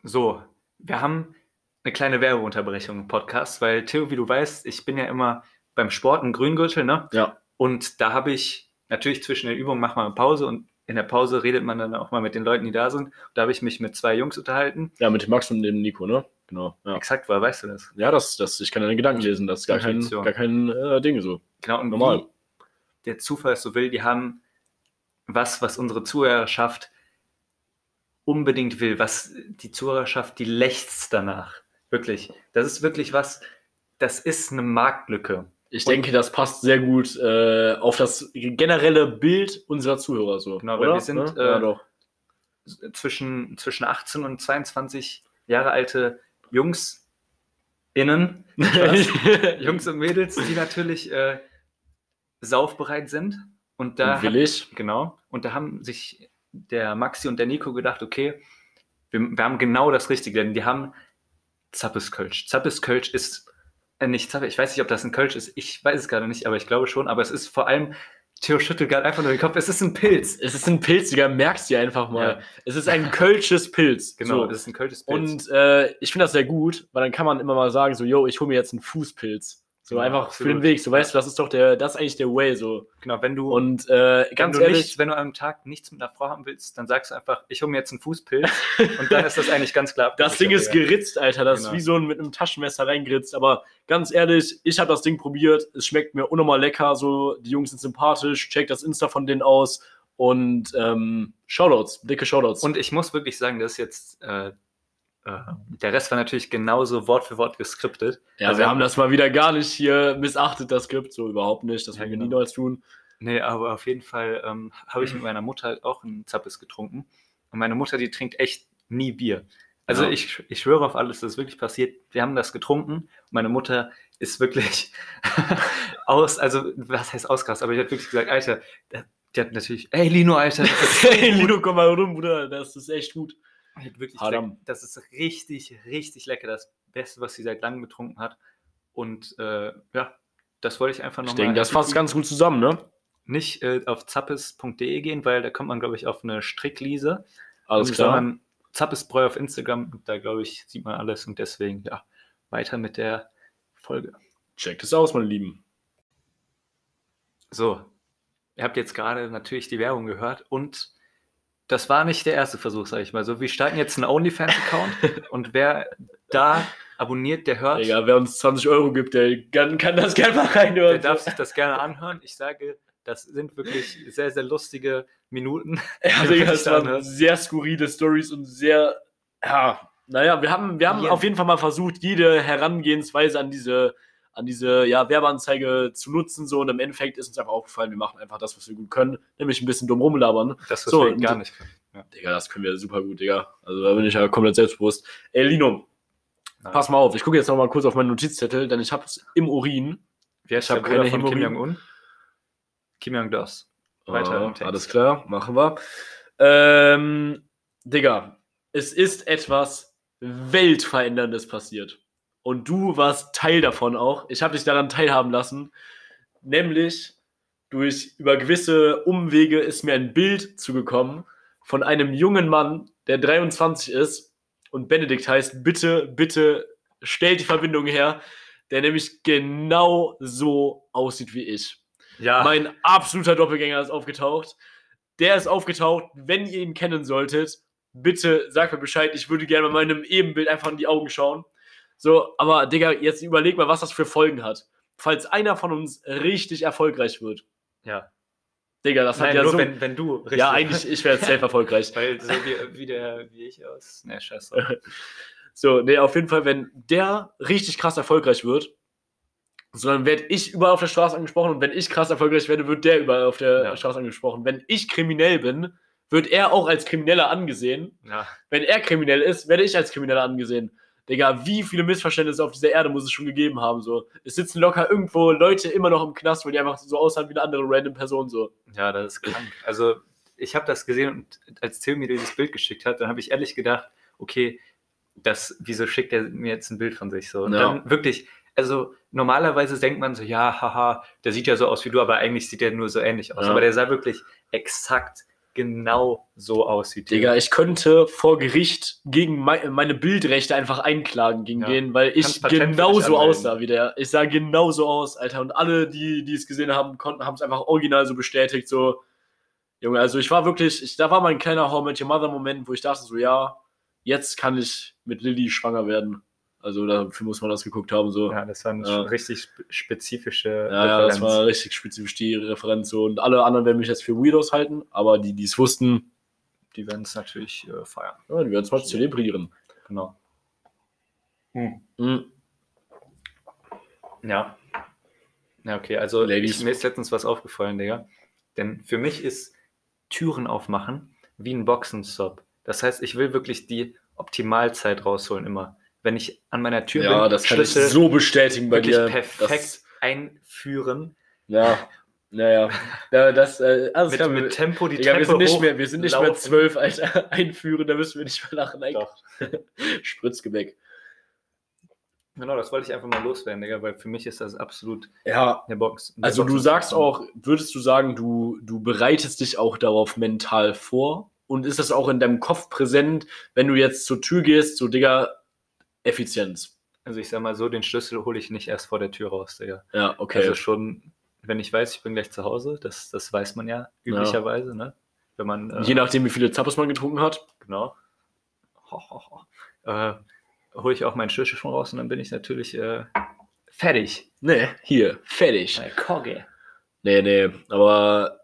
So, wir haben eine kleine Werbeunterbrechung im Podcast, weil Theo, wie du weißt, ich bin ja immer beim Sport im Grüngürtel, ne? Ja. Und da habe ich natürlich zwischen den Übungen macht man eine Pause und in der Pause redet man dann auch mal mit den Leuten, die da sind. Da habe ich mich mit zwei Jungs unterhalten. Ja, mit dem Max und dem Nico, ne? Genau. Ja, Exakt, woher weißt du das? ja das, das, ich kann deine Gedanken lesen, das ist gar kein, gar kein äh, Ding so. Genau, und Normal. der Zufall es so will, die haben was, was unsere Zuhörerschaft unbedingt will, was die Zuhörerschaft, die lechzt danach. Wirklich. Das ist wirklich was, das ist eine Marktlücke. Ich Und- denke, das passt sehr gut äh, auf das generelle Bild unserer Zuhörer so. Genau, weil wir sind, Ne? äh, ja. Zwischen, zwischen 18 und 22 Jahre alte Jungs innen, Jungs und Mädels, die natürlich äh, saufbereit sind. Und da will ich. Genau. Und da haben sich der Maxi und der Nico gedacht, okay, wir, wir haben genau das Richtige, denn die haben Zappes Kölsch. Zappes Kölsch ist äh, nicht Zappe, ich weiß nicht, ob das ein Kölsch ist, ich weiß es gerade nicht, aber ich glaube schon, aber es ist vor allem Theo schüttelt gerade einfach nur den Kopf. Es ist ein Pilz. Es ist ein Pilz, Digga, merkst du einfach mal. Ja. Es ist ein kölsches Pilz. Genau, So. das ist ein kölsches Pilz. Und äh, ich finde das sehr gut, weil dann kann man immer mal sagen, so, yo, ich hole mir jetzt einen Fußpilz. So Ja, einfach für absolut. den Weg. So, weißt du, das ist doch der, das ist eigentlich der Way. So. genau, wenn du, Und äh, wenn ganz du ehrlich, nicht, wenn du am Tag nichts mit einer Frau haben willst, dann sagst du einfach, ich hole mir jetzt einen Fußpilz und dann ist das eigentlich ganz klar. das Ding ist geritzt, Alter. Das Genau. ist wie so ein mit einem Taschenmesser reingeritzt. Aber ganz ehrlich, ich habe das Ding probiert. Es schmeckt mir unnormal lecker. So, die Jungs sind sympathisch. Check das Insta von denen aus. Und ähm, Shoutouts, dicke Shoutouts. Und ich muss wirklich sagen, das ist jetzt, äh, der Rest war natürlich genauso Wort für Wort geskriptet. ja, also- wir haben das mal wieder gar nicht hier missachtet, das Skript. So überhaupt nicht. Das Ja, werden wir genau. niemals tun. Nee, aber auf jeden Fall ähm, habe ich mit meiner Mutter auch einen Zappes getrunken. Und meine Mutter, die trinkt echt nie Bier. Also Ja. ich, ich schwöre auf alles, das ist wirklich passiert. Wir haben das getrunken. Und meine Mutter ist wirklich aus, also was heißt ausgrast, aber die hat wirklich gesagt, Alter, die hat natürlich, ey Lino, Alter, Hey, Lino, komm mal rum, Bruder. Das ist echt gut. Hat wirklich leck- das ist richtig, richtig lecker. Das Beste, was sie seit langem getrunken hat. Und äh, ja, das wollte ich einfach Ich nochmal. denke, das fasst ganz gut zusammen, ne? Nicht äh, auf zappes.de gehen, weil da kommt man, glaube ich, auf eine Strickliese. Alles klar. Sondern Zappesbräu auf Instagram. Da, glaube ich, sieht man alles. Und deswegen, ja, weiter mit der Folge. Checkt es aus, meine Lieben. So, ihr habt jetzt gerade natürlich die Werbung gehört und das war nicht der erste Versuch, sage ich mal. So, wir starten jetzt einen OnlyFans-Account und wer da abonniert, der hört, Digga, wer uns 20 Euro gibt, der kann, kann das gerne mal der reinhören. darf sich das gerne anhören. Ich sage, das sind wirklich sehr, sehr lustige Minuten. ja, Digga, das waren sehr skurrile Stories und sehr, ja, naja, wir haben, wir haben Ja. auf jeden Fall mal versucht, jede Herangehensweise an diese, an diese ja, Werbeanzeige zu nutzen. So, und im Endeffekt ist uns einfach aufgefallen, wir machen einfach das, was wir gut können, nämlich ein bisschen dumm rumlabern. Das, was So, wir gar nicht können. Ja. Digga, das können wir super gut, Digga. Also da bin ich ja komplett selbstbewusst. Ey, Lino, Ja. pass mal auf, ich gucke jetzt noch mal kurz auf meinen Notizzettel, denn ich habe es im Urin. Wer ist Ich der hab Bruder keine von Kim. Jong-un? Kim Jong-dos. Weiter Ah, alles klar, machen wir. Ähm, Digga, es ist etwas Weltveränderndes passiert. Und du warst Teil davon auch. Ich habe dich daran teilhaben lassen. Nämlich durch über gewisse Umwege ist mir ein Bild zugekommen von einem jungen Mann, der 23 ist und Benedikt heißt. Bitte, bitte stellt die Verbindung her, der nämlich genau so aussieht wie ich. Ja, Mein absoluter Doppelgänger ist aufgetaucht. Der ist aufgetaucht. Wenn ihr ihn kennen solltet, bitte sagt mir Bescheid. Ich würde gerne mal meinem Ebenbild einfach in die Augen schauen. So, aber Digga, jetzt überleg mal, was das für Folgen hat. Falls einer von uns richtig erfolgreich wird. ja. Digga, das hat Nein, ja nur so. wenn, wenn du richtig. ja, eigentlich, ich wäre safe erfolgreich. Weil so wie, wie, der, wie ich aus. Ne, scheiße. So, nee, auf jeden Fall, wenn der richtig krass erfolgreich wird, so dann werde ich überall auf der Straße angesprochen und wenn ich krass erfolgreich werde, wird der überall auf der Ja. Straße angesprochen. Wenn ich kriminell bin, wird er auch als Krimineller angesehen. Ja, Wenn er kriminell ist, werde ich als Krimineller angesehen. Digga, wie viele Missverständnisse auf dieser Erde muss es schon gegeben haben, so. Es sitzen locker irgendwo Leute immer noch im Knast, weil die einfach so aussehen wie eine andere random Person, so. ja, das ist krank. Also, ich habe das gesehen und als Theo mir dieses Bild geschickt hat, dann habe ich ehrlich gedacht, okay, das, wieso schickt er mir jetzt ein Bild von sich so? Und Ja. dann wirklich, also normalerweise denkt man so, ja, haha, der sieht ja so aus wie du, aber eigentlich sieht er nur so ähnlich aus. Ja. Aber der sah wirklich exakt genau so aus wie Theo. Digga, ich könnte vor Gericht gegen mei- meine Bildrechte einfach einklagen gegen Ja. den, weil ich genauso aussah wie der. Ich sah genauso aus, Alter. Und alle, die, die es gesehen haben, konnten, haben es einfach original so bestätigt. So, Junge, also ich war wirklich, ich, da war mein kleiner How Met Your Mother Moment, wo ich dachte so, ja, jetzt kann ich mit Lilly schwanger werden. Also dafür muss man das geguckt haben. So. Ja, das war eine Ja. richtig spe- spezifische Ja, ja, das war richtig spezifisch die Referenz. So. Und alle anderen werden mich jetzt für Weirdos halten, aber die, die es wussten, Die werden es natürlich äh, feiern. ja, die werden es mal zelebrieren. Genau. Mhm. Ja. Ja, okay, also Ladies. ich, mir ist letztens was aufgefallen, Digga. Denn für mich ist Türen aufmachen wie ein Boxenstopp. Das heißt, ich will wirklich die Optimalzeit rausholen immer. Wenn ich an meiner Tür Ja, bin, das kann ich so bestätigen bei wirklich dir. perfekt Das, einführen. ja, naja. Ja, das, äh, alles Mit, klar, mit wir, Tempo die Treppe wir sind nicht mehr, wir sind nicht mehr laufen. zwölf, Alter. Einführen, da müssen wir nicht mehr lachen. Doch. Spritzgebäck. Genau, das wollte ich einfach mal loswerden, Digga, weil für mich ist das absolut Ja, eine Box. eine also Box- du sagst auch, würdest du sagen, du, du bereitest dich auch darauf mental vor? Und ist das auch in deinem Kopf präsent, wenn du jetzt zur Tür gehst, so Digga, Effizienz? Also ich sag mal so, den Schlüssel hole ich nicht erst vor der Tür raus, Digga. Ja, okay. Also schon, wenn ich weiß, ich bin gleich zu Hause, das, das weiß man ja üblicherweise, ne? Wenn man. Äh, Je nachdem, wie viele Zappos man getrunken hat. Genau. Ho, ho, ho. Äh, hole ich auch meinen Schlüssel schon raus und dann bin ich natürlich äh, fertig. Nee, hier, fertig. Kogge. Nee, nee, aber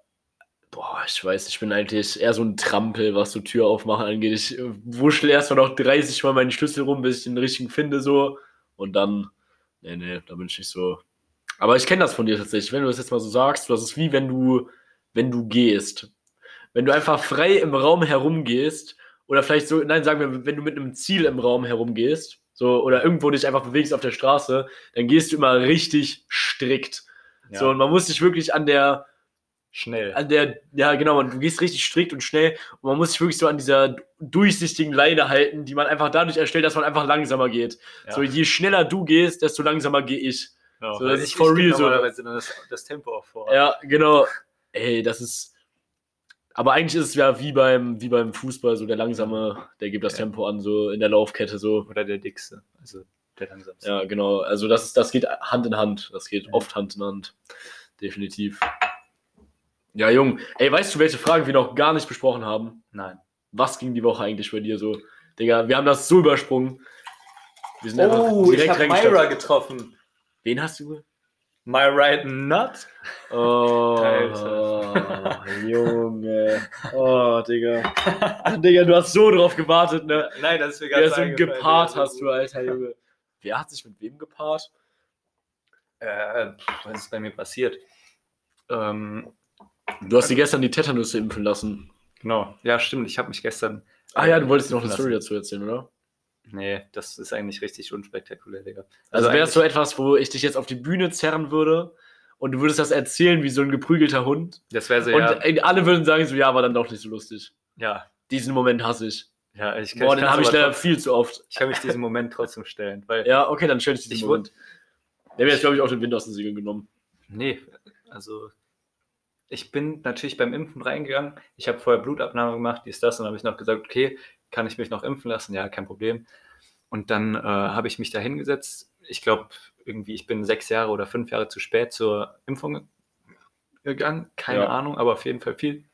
boah, ich weiß, ich bin eigentlich eher so ein Trampel, was so Tür aufmachen angeht. Ich äh, wuschel erstmal noch 30 Mal meinen Schlüssel rum, bis ich den richtigen finde, so. Und dann, nee, nee, da bin ich nicht so. Aber ich kenne das von dir tatsächlich. Wenn du das jetzt mal so sagst, das ist wie wenn du, wenn du gehst. Wenn du einfach frei im Raum herumgehst, oder vielleicht so, nein, sagen wir, wenn du mit einem Ziel im Raum herumgehst, so, oder irgendwo dich einfach bewegst auf der Straße, dann gehst du immer richtig strikt. Ja. So, und man muss sich wirklich an der, Schnell. an der, ja genau, man, du gehst richtig strikt und schnell und man muss sich wirklich so an dieser durchsichtigen Leine halten, die man einfach dadurch erstellt, dass man einfach langsamer geht. Ja. So, je schneller du gehst, desto langsamer gehe ich. Genau, so, das ist for real so. das, das Tempo auch vor. Ja, genau. Ey, das ist. Aber eigentlich ist es ja wie beim, wie beim Fußball, so der langsame, der gibt das Ja. Tempo an, so in der Laufkette so. Oder der dickste. Also der langsamste. Ja, genau. Also das, ist, das geht Hand in Hand. Das geht Ja. oft Hand in Hand. Definitiv. Ja, Jung. Ey, weißt du, welche Fragen wir noch gar nicht besprochen haben? Nein. Was ging die Woche eigentlich bei dir so? Digga, wir haben das so übersprungen. Wir sind einfach reingestartet. getroffen. Wen hast du? My right nut? Oh, Alter. Junge. Oh, Digga. Digga, du hast so drauf gewartet, ne? Nein, das ist mir Ja, so ein gepaart hast du, Alter, Junge. Wer hat sich mit wem gepaart? Äh, was ist bei mir passiert? Ähm, Du hast dir gestern die Tetanüsse impfen lassen. genau. Ja, stimmt. Ich habe mich gestern. Ah ja, du wolltest noch eine Story dazu erzählen, oder? Nee, das ist eigentlich richtig unspektakulär, Digga. Also, wäre es so etwas, wo ich dich jetzt auf die Bühne zerren würde und du würdest das erzählen wie so ein geprügelter Hund. Das wäre so, Und ja. äh, alle würden sagen so, ja, war dann doch nicht so lustig. Ja, Diesen Moment hasse ich. ja ich, Boah, den habe ich leider trotzdem- viel zu oft. Ich kann mich diesen Moment trotzdem stellen, weil. Ja, okay, dann stell ich diesen Ich Moment. Der wäre jetzt, glaube ich, auch den Wind aus den Segeln genommen. Nee, also ich bin natürlich beim Impfen reingegangen. Ich habe vorher Blutabnahme gemacht, dies, das, und habe ich noch gesagt, okay, kann ich mich noch impfen lassen? Ja, kein Problem. Und dann äh, habe ich mich da hingesetzt. Ich glaube, irgendwie, ich bin sechs Jahre oder fünf Jahre zu spät zur Impfung gegangen. Keine Ja. Ahnung, aber auf jeden Fall viel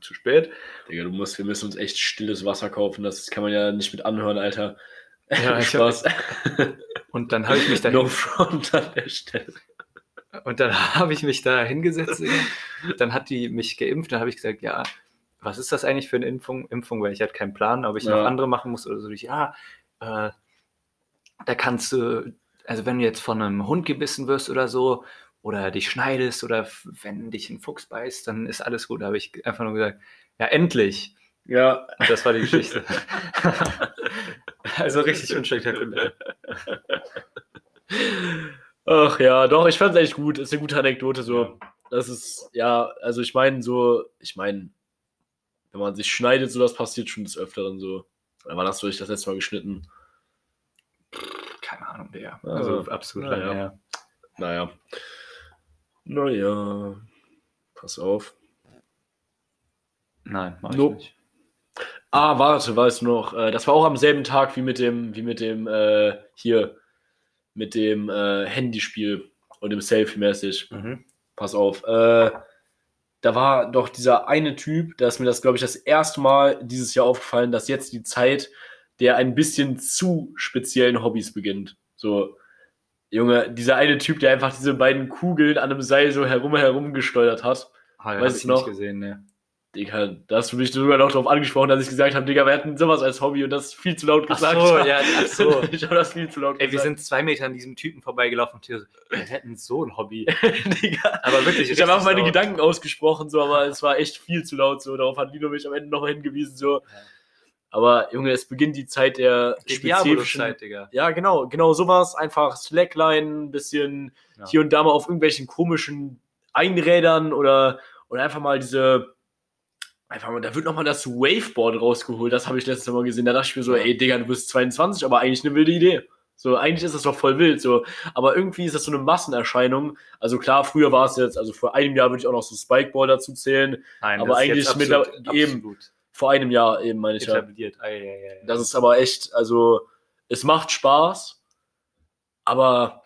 zu spät. Digga, du musst, wir müssen uns echt stilles Wasser kaufen. Das kann man ja nicht mit anhören, Alter. Ja, ich Spaß. Und dann habe ich mich da no front an der Stelle. Und dann habe ich mich da hingesetzt. Dann hat die mich geimpft. Dann habe ich gesagt, ja, was ist das eigentlich für eine Impfung? Impfung, weil ich hatte keinen Plan, ob ich Ja. noch andere machen muss oder so. Ich, ja, äh, da kannst du, also wenn du jetzt von einem Hund gebissen wirst oder so, oder dich schneidest oder wenn dich ein Fuchs beißt, dann ist alles gut. Da habe ich einfach nur gesagt, ja, endlich. Ja, Und das war die Geschichte. also richtig unspektakulär. Ach ja, doch, ich fand es echt gut. Ist eine gute Anekdote so. Das ist, ja, also ich meine so, ich meine, wenn man sich schneidet, so das passiert schon des Öfteren so. Wann hast du dich das letzte Mal geschnitten? Keine Ahnung, Digga. Ah. Also absolut Ja, lange ja. her. Naja. Naja. Pass auf. Nein, mach ich Nope. nicht. Ah, warte, weißt du noch, äh, das war auch am selben Tag wie mit dem, wie mit dem, äh, hier, mit dem äh, Handyspiel und dem Selfie-mäßig. Mhm. Pass auf. Äh, da war doch dieser eine Typ, da ist mir das, glaube ich, das erste Mal dieses Jahr aufgefallen, dass jetzt die Zeit der ein bisschen zu speziellen Hobbys beginnt. So, Junge, dieser eine Typ, der einfach diese beiden Kugeln an einem Seil so herum herum gesteuert hat. Ah, ja, Weißt du noch? nicht gesehen, ne. Digga, da hast du mich sogar noch darauf angesprochen, dass ich gesagt habe, Digga, wir hatten sowas als Hobby und das viel zu laut Ach gesagt. so, ja, ach so. ich habe das viel zu laut Ey, wir gesagt. sind zwei Meter an diesem Typen vorbeigelaufen und so, wir hätten so ein Hobby. Digga. Aber wirklich, Ich habe auch meine laut. Gedanken ausgesprochen, so, aber es war echt viel zu laut. So, darauf hat Lino mich am Ende nochmal hingewiesen. So. Aber Junge, es beginnt die Zeit der Die spezifischen. Diabolo-Zeit, Digga. Ja, genau, genau sowas. Einfach Slackline, ein bisschen Ja. hier und da mal auf irgendwelchen komischen Einrädern oder, oder einfach mal diese. Einfach mal, da wird nochmal das Waveboard rausgeholt. Das habe ich letztes Mal gesehen. Da dachte ich mir so, ey, Digga, du bist 22, aber eigentlich eine wilde Idee. So, eigentlich ist das doch voll wild, so. Aber irgendwie ist das so eine Massenerscheinung. Also klar, früher war es jetzt, also vor einem Jahr würde ich auch noch so Spikeball dazu zählen. Nein, Aber das ist jetzt eigentlich mit absolut, der- eben. absolut Vor einem Jahr eben, meine ich ja. Das ist aber echt, also, es macht Spaß. Aber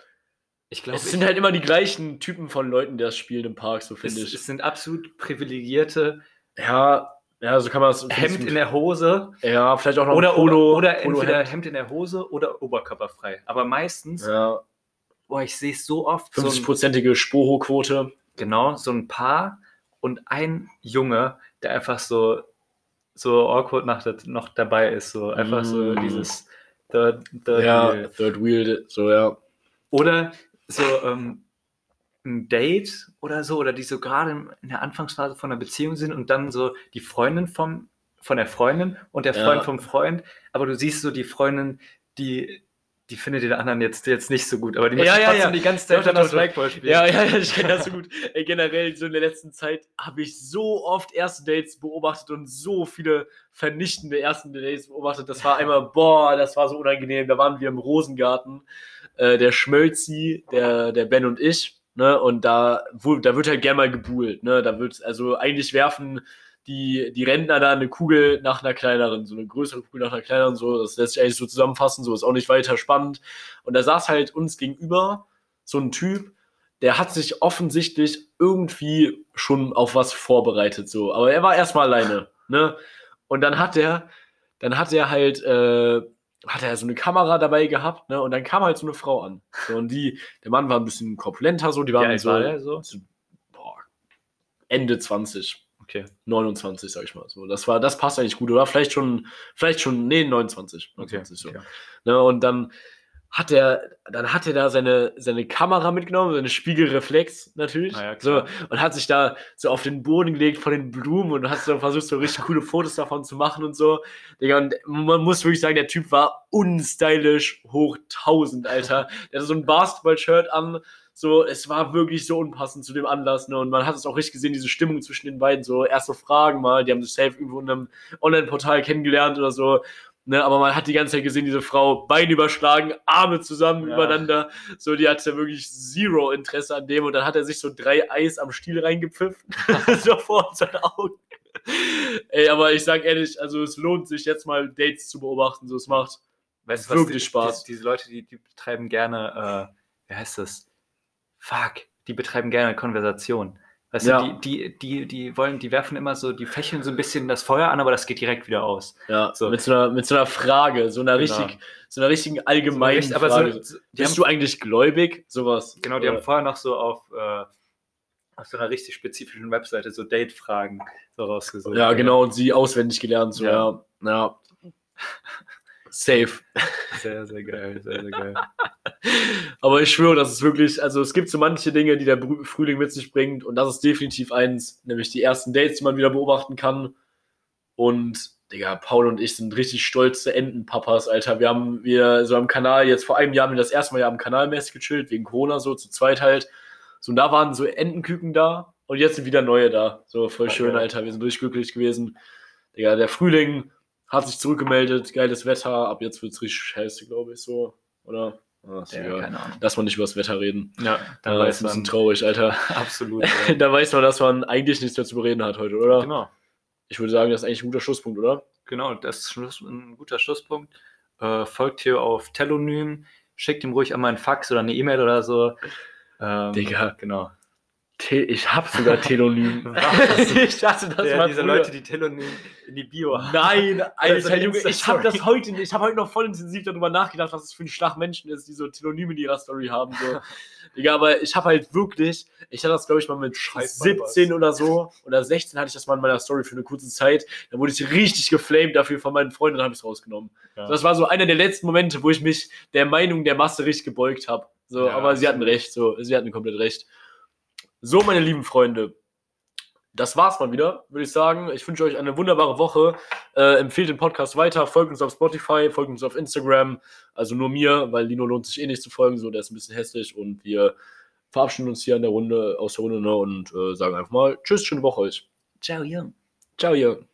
ich glaube, es sind halt immer die gleichen Typen von Leuten, die das spielen im Park, so finde ich. es sind absolut privilegierte Ja, ja, so kann man das. Hemd in der Hose Ja, vielleicht auch noch oder, Polo. oder, oder Polo entweder Hemd. Hemd in der Hose oder oberkörperfrei. Aber meistens, Ja, boah, ich sehe es so oft, so ein, 50-prozentige Spoho-Quote. genau, so ein Paar und ein Junge, der einfach so, so awkward nach, noch dabei ist. So einfach so Mm. dieses Third, Third Ja, Wheel. Third Wheel, so, ja. Oder so ähm, ein Date oder so, oder die so gerade in der Anfangsphase von einer Beziehung sind und dann so die Freundin vom, von der Freundin und der Ja. Freund vom Freund, aber du siehst so die Freundin, die, die findet den anderen jetzt, jetzt nicht so gut, aber die Ja, möchte ja, trotzdem ja. die ganze Zeit das. Spikeball spielen. Ja, ja, ja, ich kenne das so gut. Ey, generell, so in der letzten Zeit habe ich so oft erste Dates beobachtet und so viele vernichtende ersten Dates beobachtet. Das war einmal, boah, das war so unangenehm. Da waren wir im Rosengarten, äh, der Schmölzi, der, der Ben und ich. Ne, und da, wo, da wird halt gerne mal gebuhlt. Ne? Da wird, also eigentlich werfen die, die Rentner da eine Kugel nach einer kleineren, so eine größere Kugel nach einer kleineren, so, das lässt sich eigentlich so zusammenfassen, so ist auch nicht weiter spannend. Und da saß halt uns gegenüber so ein Typ, der hat sich offensichtlich irgendwie schon auf was vorbereitet, so. Aber er war erstmal alleine, ne? Und dann hat er, dann hat er halt, äh, hat er so eine Kamera dabei gehabt, ne? Und dann kam halt so eine Frau an. So, und die, der Mann war ein bisschen korpulenter, so, die waren alt so, war so? so boah, Ende 20. Okay. 29, sag ich mal. So, das war, das passt eigentlich gut, oder? Vielleicht schon, vielleicht schon, nee, 29. Okay. 29 so. okay. Ne, und dann hat er, dann hat er da seine, seine Kamera mitgenommen, seine Spiegelreflex natürlich. Na ja, so, und hat sich da so auf den Boden gelegt von den Blumen und hat so versucht, so richtig coole Fotos davon zu machen und so. Digga, und man muss wirklich sagen, der Typ war unstylisch hoch 1000, Alter. Der hatte so ein Basketball-Shirt an. So, es war wirklich so unpassend zu dem Anlass, ne? Und man hat es auch richtig gesehen, diese Stimmung zwischen den beiden. So, erste Fragen mal, die haben sich safe irgendwo in einem Online-Portal kennengelernt oder so. Ne, aber man hat die ganze Zeit gesehen, diese Frau Beine überschlagen, Arme zusammen Ja. übereinander. So, die hatte wirklich zero Interesse an dem und dann hat er sich so drei Eis am Stiel reingepfiffen. so vor seinen Augen. Ey, aber ich sag ehrlich, also es lohnt sich jetzt mal Dates zu beobachten. So, es macht Weißt Wirklich die, Spaß. Die, diese Leute, die, die betreiben gerne, äh, wie heißt das? Fuck, die betreiben gerne Konversation. Weißt Ja. du, die, die, die, die wollen, die werfen immer so, die fächeln so ein bisschen das Feuer an, aber das geht direkt wieder aus. ja So. mit, so einer, mit so einer Frage, so einer Genau. richtig, so einer richtigen allgemeinen Echt, aber Frage. so, Bist haben, du eigentlich gläubig? Sowas. genau, die haben Oder- vorher noch so auf, äh, auf so einer richtig spezifischen Webseite so Date-Fragen so rausgesucht. Ja, genau, und sie auswendig gelernt. So, ja. Ja. ja. Safe. Sehr, sehr geil, sehr, sehr geil. Aber ich schwöre, das ist wirklich, also es gibt so manche Dinge, die der Frühling mit sich bringt und das ist definitiv eins, nämlich die ersten Dates, die man wieder beobachten kann. Und, Digga, Paul und ich sind richtig stolze Entenpapas, Alter. Wir haben wir so am Kanal, jetzt vor einem Jahr haben wir das erste Mal ja am Kanal mäßig gechillt, wegen Corona so, zu zweit halt. So, und da waren so Entenküken da und jetzt sind wieder neue da. So, voll schön. Alter. Wir sind richtig glücklich gewesen. Digga, der Frühling hat sich zurückgemeldet, geiles Wetter, ab jetzt wird es richtig scheiße, glaube ich, so. Oder? Ah, Ja, keine Ahnung. Lass mal nicht über das Wetter reden. Ja, dann Da weiß ist ein bisschen man traurig, Alter. absolut. Ja. da weiß man, dass man eigentlich nichts mehr zu bereden hat heute, oder? genau. Ich würde sagen, das ist eigentlich ein guter Schlusspunkt, oder? Genau, das ist ein guter Schlusspunkt. Äh, folgt hier auf Telonym, schickt ihm ruhig einmal einen Fax oder eine E-Mail oder so. Ähm, Digga. Genau. Te ich hab sogar Telonym. Ich dachte, das war diese früher. Leute, die Telonym in die Bio haben. Nein, Alter, Junge, ich habe das heute, ich habe heute noch voll intensiv darüber nachgedacht, was es für ein Schlag Menschen ist, die so Telonym in ihrer Story haben. So. Digga, aber ich habe halt wirklich, ich hatte das, glaube ich, mal mit Scheiß 17 oder so, oder 16 hatte ich das mal in meiner Story für eine kurze Zeit. Da wurde ich richtig geflamed dafür von meinen Freunden, dann habe ich es rausgenommen. Ja. Das war so einer der letzten Momente, wo ich mich der Meinung der Masse richtig gebeugt habe. So, Ja, aber sie hatten recht, so, sie hatten komplett recht. So, meine lieben Freunde, das war's mal wieder, würde ich sagen. Ich wünsche euch eine wunderbare Woche. Äh, empfehlt den Podcast weiter, folgt uns auf Spotify, folgt uns auf Instagram. Also nur mir, weil Lino lohnt sich eh nicht zu folgen, so der ist ein bisschen hässlich und wir verabschieden uns hier an der Runde aus der Runde ne, und äh, sagen einfach mal Tschüss, schöne Woche euch. Ciao, Jung. Ciao, ihr.